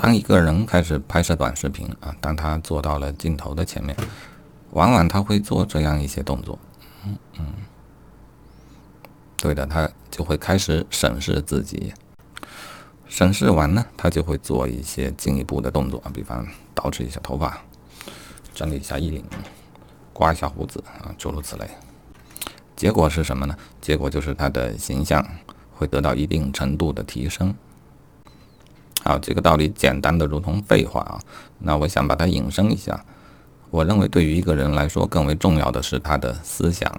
当一个人开始拍摄短视频啊，当他坐到了镜头的前面，往往他会做这样一些动作，嗯嗯，对的，他就会开始审视自己。审视完呢，他就会做一些进一步的动作啊，比方捯饬一下头发，整理一下衣领，刮一下胡子啊，诸如此类。结果是什么呢？结果就是他的形象会得到一定程度的提升。好，这个道理简单的如同废话啊。那我想把它引申一下。我认为对于一个人来说，更为重要的是他的思想。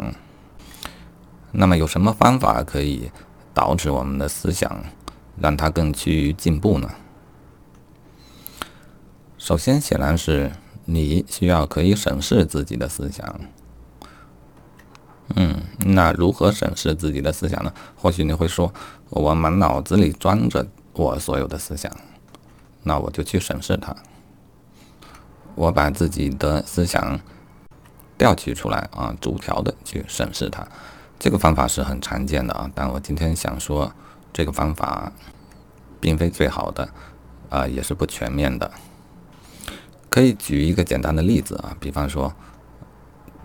那么有什么方法可以导致我们的思想？让他更趋于进步呢？首先，显然是你需要可以审视自己的思想。嗯，那如何审视自己的思想呢？或许你会说，我满脑子里装着我所有的思想，那我就去审视它。我把自己的思想调取出来啊，逐条的去审视它。这个方法是很常见的啊，但我今天想说。这个方法并非最好的，啊，也是不全面的。可以举一个简单的例子啊，比方说，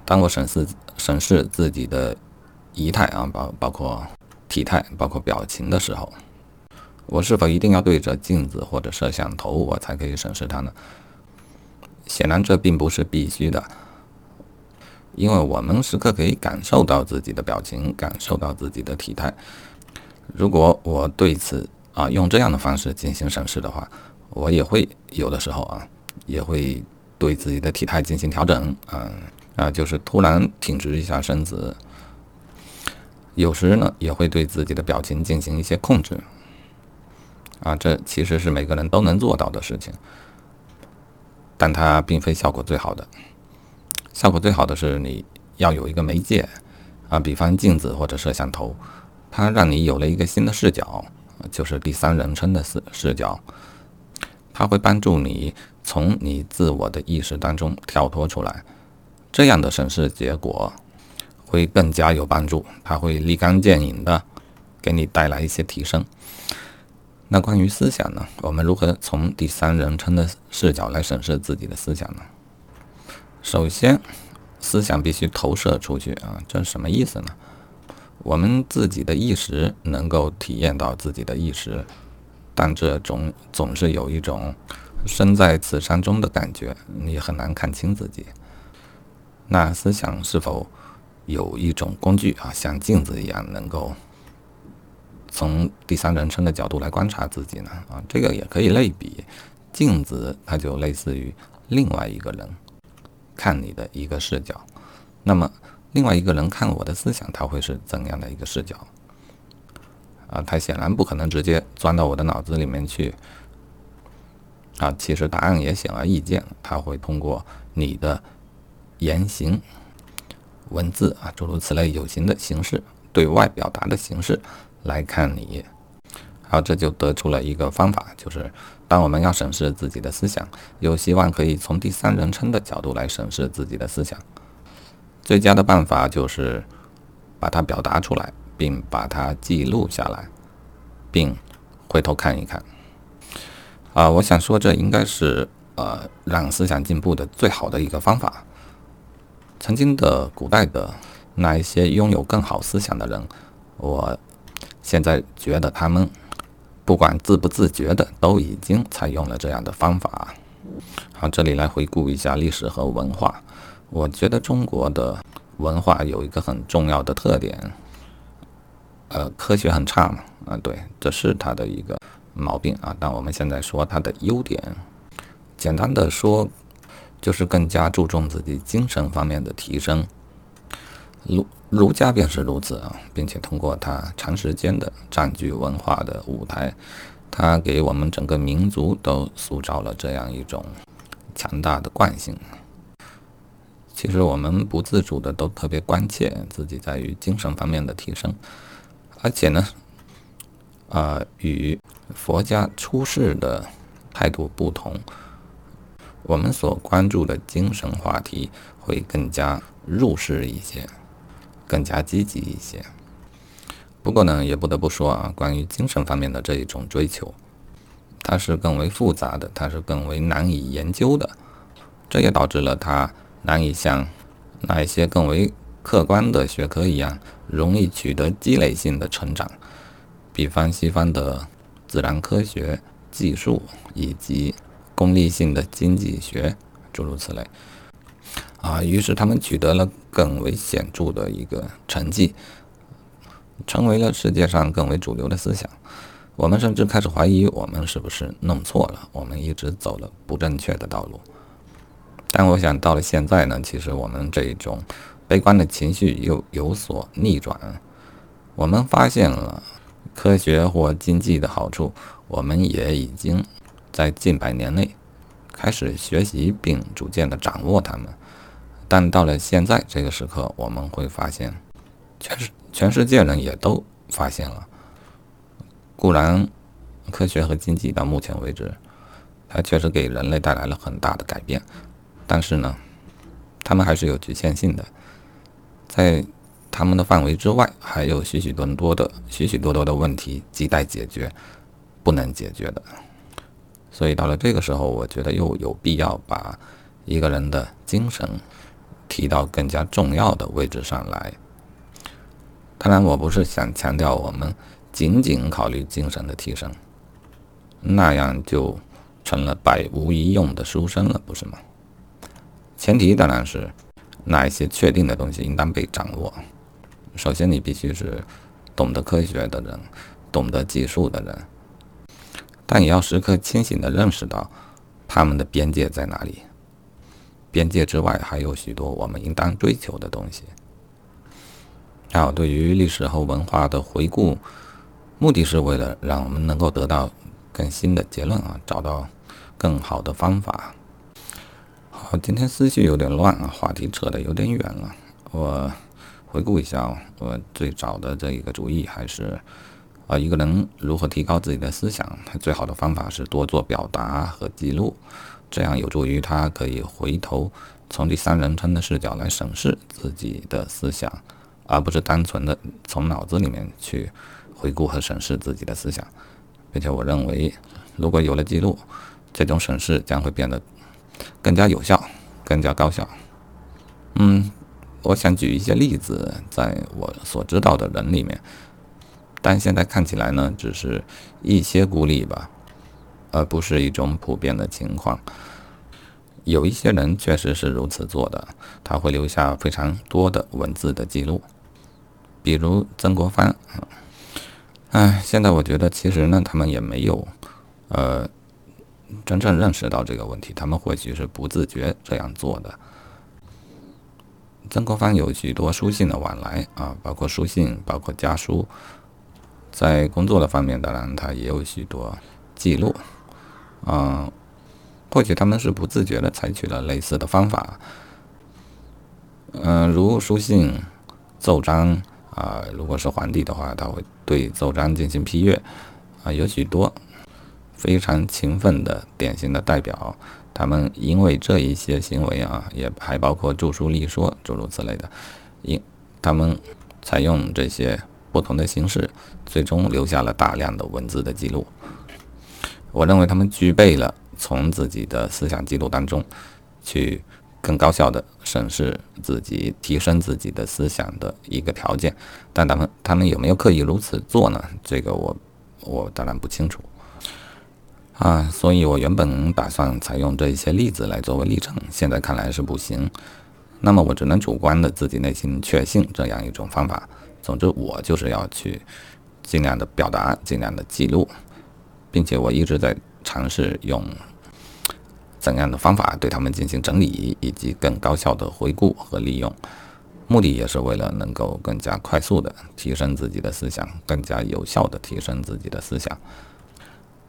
当我审视审视自己的仪态啊，包包括体态，包括表情的时候，我是否一定要对着镜子或者摄像头，我才可以审视它呢？显然，这并不是必须的，因为我们时刻可以感受到自己的表情，感受到自己的体态。如果我对此啊用这样的方式进行审视的话，我也会有的时候啊也会对自己的体态进行调整，嗯啊就是突然挺直一下身子，有时呢也会对自己的表情进行一些控制，啊这其实是每个人都能做到的事情，但它并非效果最好的，效果最好的是你要有一个媒介啊，比方镜子或者摄像头。它让你有了一个新的视角，就是第三人称的视视角。它会帮助你从你自我的意识当中跳脱出来，这样的审视结果会更加有帮助。它会立竿见影的给你带来一些提升。那关于思想呢？我们如何从第三人称的视角来审视自己的思想呢？首先，思想必须投射出去啊，这是什么意思呢？我们自己的意识能够体验到自己的意识，但这种总是有一种身在此山中的感觉，你很难看清自己。那思想是否有一种工具啊，像镜子一样，能够从第三人称的角度来观察自己呢？啊，这个也可以类比，镜子它就类似于另外一个人看你的一个视角。那么。另外一个人看我的思想，他会是怎样的一个视角？啊，他显然不可能直接钻到我的脑子里面去。啊，其实答案也显而易见，他会通过你的言行、文字啊，诸如此类有形的形式，对外表达的形式来看你。好，这就得出了一个方法，就是当我们要审视自己的思想，有希望可以从第三人称的角度来审视自己的思想。最佳的办法就是把它表达出来，并把它记录下来，并回头看一看。啊，我想说，这应该是呃让思想进步的最好的一个方法。曾经的古代的那一些拥有更好思想的人，我现在觉得他们不管自不自觉的，都已经采用了这样的方法。好，这里来回顾一下历史和文化。我觉得中国的文化有一个很重要的特点，呃，科学很差嘛，啊，对，这是它的一个毛病啊。但我们现在说它的优点，简单的说，就是更加注重自己精神方面的提升。如儒家便是如此啊，并且通过它长时间的占据文化的舞台，它给我们整个民族都塑造了这样一种强大的惯性。其实我们不自主的都特别关切自己在于精神方面的提升，而且呢，啊，与佛家出世的态度不同，我们所关注的精神话题会更加入世一些，更加积极一些。不过呢，也不得不说啊，关于精神方面的这一种追求，它是更为复杂的，它是更为难以研究的，这也导致了它难以像那一些更为客观的学科一样，容易取得积累性的成长。比方西方的自然科学、技术以及功利性的经济学，诸如此类。啊，于是他们取得了更为显著的一个成绩，成为了世界上更为主流的思想。我们甚至开始怀疑，我们是不是弄错了？我们一直走了不正确的道路。但我想到了现在呢，其实我们这一种悲观的情绪又有所逆转。我们发现了科学或经济的好处，我们也已经在近百年内开始学习并逐渐的掌握它们。但到了现在这个时刻，我们会发现，全世全世界人也都发现了。固然，科学和经济到目前为止，它确实给人类带来了很大的改变，但是呢，他们还是有局限性的，在他们的范围之外，还有许许多多的许许多多的问题亟待解决，不能解决的。所以到了这个时候，我觉得又有必要把一个人的精神。提到更加重要的位置上来。当然，我不是想强调我们仅仅考虑精神的提升，那样就成了百无一用的书生了，不是吗？前提当然是那一些确定的东西应当被掌握。首先，你必须是懂得科学的人，懂得技术的人，但也要时刻清醒地认识到他们的边界在哪里。边界之外还有许多我们应当追求的东西。还有，对于历史和文化的回顾，目的是为了让我们能够得到更新的结论啊，找到更好的方法。好，今天思绪有点乱啊，话题扯得有点远了。我回顾一下，我最早的这一个主意还是啊，一个人如何提高自己的思想，最好的方法是多做表达和记录。这样有助于他可以回头从第三人称的视角来审视自己的思想，而不是单纯的从脑子里面去回顾和审视自己的思想。并且我认为，如果有了记录，这种审视将会变得更加有效、更加高效。嗯，我想举一些例子，在我所知道的人里面，但现在看起来呢，只是一些孤立吧。而不是一种普遍的情况。有一些人确实是如此做的，他会留下非常多的文字的记录，比如曾国藩。哎，现在我觉得其实呢，他们也没有呃真正认识到这个问题，他们或许是不自觉这样做的。曾国藩有许多书信的往来啊，包括书信，包括家书，在工作的方面，当然他也有许多记录。嗯，或许他们是不自觉的采取了类似的方法，嗯，如书信、奏章啊，如果是皇帝的话，他会对奏章进行批阅，啊，有许多非常勤奋的典型的代表，他们因为这一些行为啊，也还包括著书立说诸如此类的，因他们采用这些不同的形式，最终留下了大量的文字的记录。我认为他们具备了从自己的思想记录当中去更高效的审视自己、提升自己的思想的一个条件，但他们他们有没有刻意如此做呢？这个我我当然不清楚啊。所以我原本打算采用这一些例子来作为例证，现在看来是不行。那么我只能主观的自己内心确信这样一种方法。总之，我就是要去尽量的表达，尽量的记录。并且我一直在尝试用怎样的方法对他们进行整理，以及更高效的回顾和利用，目的也是为了能够更加快速的提升自己的思想，更加有效的提升自己的思想。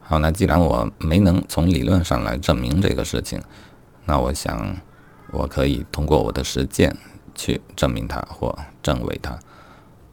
好，那既然我没能从理论上来证明这个事情，那我想我可以通过我的实践去证明它或证伪它。